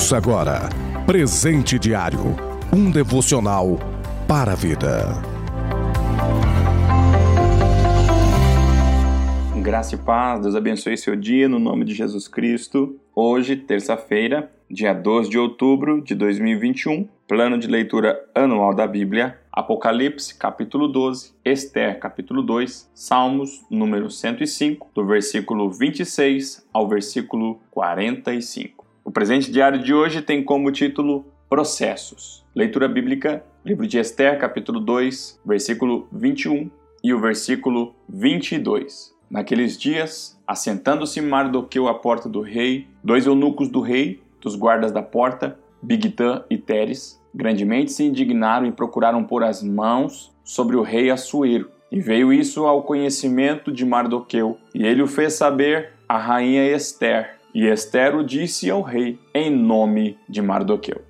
Ouça agora Presente Diário um devocional para a vida. Graça e paz, Deus abençoe seu dia no nome de Jesus Cristo. Hoje, terça-feira, dia 12 de outubro de 2021, plano de leitura anual da Bíblia, Apocalipse, capítulo 12, Esther, capítulo 2, Salmos, número 105, do versículo 26 ao versículo 45. O presente diário de hoje tem como título Processos. Leitura bíblica, livro de Esther, capítulo 2, versículo 21 e o versículo 22. Naqueles dias, assentando-se Mardoqueu à porta do rei, dois eunucos do rei, dos guardas da porta, Bigtã e Teres, grandemente se indignaram e procuraram pôr as mãos sobre o rei Assuero. E veio isso ao conhecimento de Mardoqueu, e ele o fez saber à rainha Esther, e Esther o disse ao rei em nome de Mardoqueu.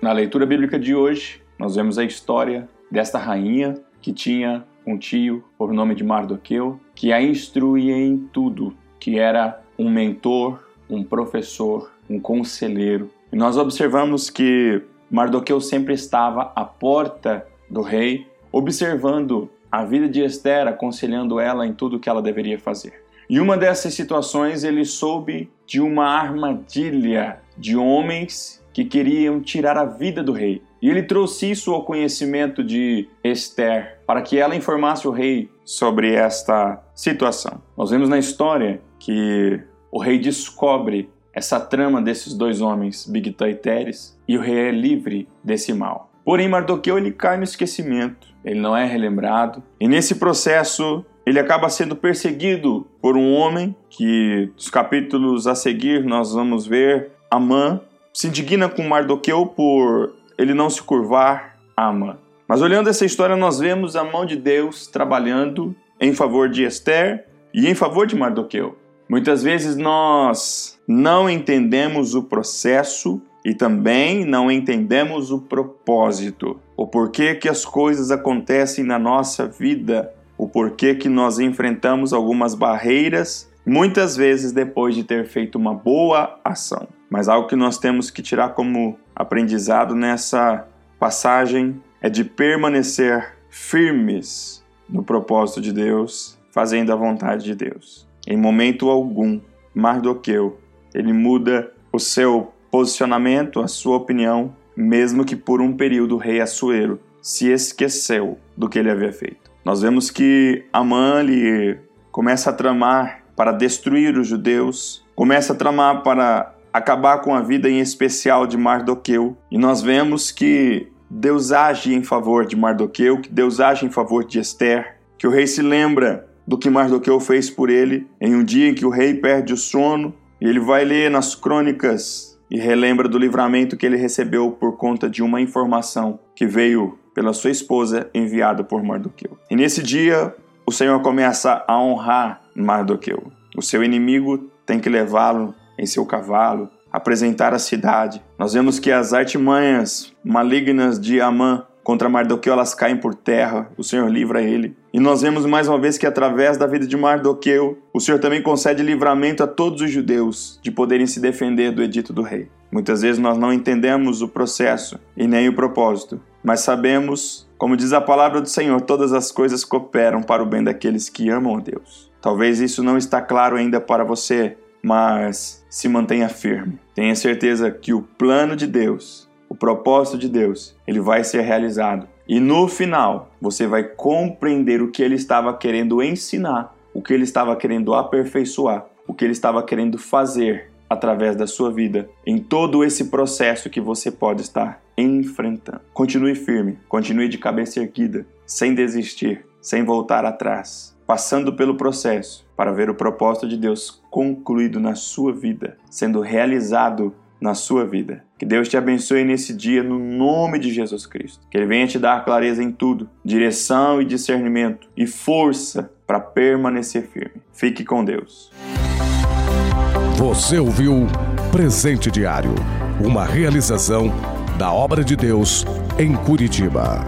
Na leitura bíblica de hoje, nós vemos a história desta rainha que tinha um tio por nome de Mardoqueu, que a instruía em tudo, que era um mentor, um professor, um conselheiro. E nós observamos que Mardoqueu sempre estava à porta do rei, observando a vida de Esther, aconselhando ela em tudo que ela deveria fazer. E uma dessas situações ele soube de uma armadilha de homens que queriam tirar a vida do rei. E ele trouxe isso ao conhecimento de Esther, para que ela informasse o rei sobre esta situação. Nós vemos na história que o rei descobre essa trama desses dois homens, Bigtã e Teres, e o rei é livre desse mal. Porém, Mardoqueu ele cai no esquecimento, ele não é relembrado, e nesse processo ele acaba sendo perseguido por um homem que, nos capítulos a seguir, nós vamos ver Amã se indigna com Mardoqueu por ele não se curvar a Amã. Mas olhando essa história, nós vemos a mão de Deus trabalhando em favor de Esther e em favor de Mardoqueu. Muitas vezes nós não entendemos o processo e também não entendemos o propósito, o porquê que as coisas acontecem na nossa vida, o porquê que nós enfrentamos algumas barreiras, muitas vezes depois de ter feito uma boa ação. Mas algo que nós temos que tirar como aprendizado nessa passagem é de permanecer firmes no propósito de Deus, fazendo a vontade de Deus. Em momento algum, Mardoqueu, ele muda o seu posicionamento, a sua opinião, mesmo que por um período o rei Assuero se esqueceu do que ele havia feito. Nós vemos que Amã ele começa a tramar para destruir os judeus, começa a tramar para acabar com a vida em especial de Mardoqueu, e nós vemos que Deus age em favor de Mardoqueu, que Deus age em favor de Esther, que o rei se lembra do que Mardoqueu fez por ele em um dia em que o rei perde o sono e ele vai ler nas crônicas e relembra do livramento que ele recebeu por conta de uma informação que veio pela sua esposa enviada por Mardoqueu. E nesse dia o Senhor começa a honrar Mardoqueu. O seu inimigo tem que levá-lo em seu cavalo, apresentar a cidade. Nós vemos que as artimanhas malignas de Amã contra Mardoqueu elas caem por terra, o Senhor livra ele. E nós vemos mais uma vez que através da vida de Mardoqueu, o Senhor também concede livramento a todos os judeus de poderem se defender do edito do rei. Muitas vezes nós não entendemos o processo e nem o propósito, mas sabemos, como diz a palavra do Senhor, todas as coisas cooperam para o bem daqueles que amam a Deus. Talvez isso não está claro ainda para você, mas se mantenha firme. Tenha certeza que o plano de Deus o propósito de Deus, ele vai ser realizado. E no final, você vai compreender o que ele estava querendo ensinar, o que ele estava querendo aperfeiçoar, o que ele estava querendo fazer através da sua vida, em todo esse processo que você pode estar enfrentando. Continue firme, continue de cabeça erguida, sem desistir, sem voltar atrás, passando pelo processo para ver o propósito de Deus concluído na sua vida, sendo realizado na sua vida. Que Deus te abençoe nesse dia no nome de Jesus Cristo. Que Ele venha te dar clareza em tudo, direção e discernimento e força para permanecer firme. Fique com Deus. Você ouviu Presente Diário Uma realização da obra de Deus em Curitiba.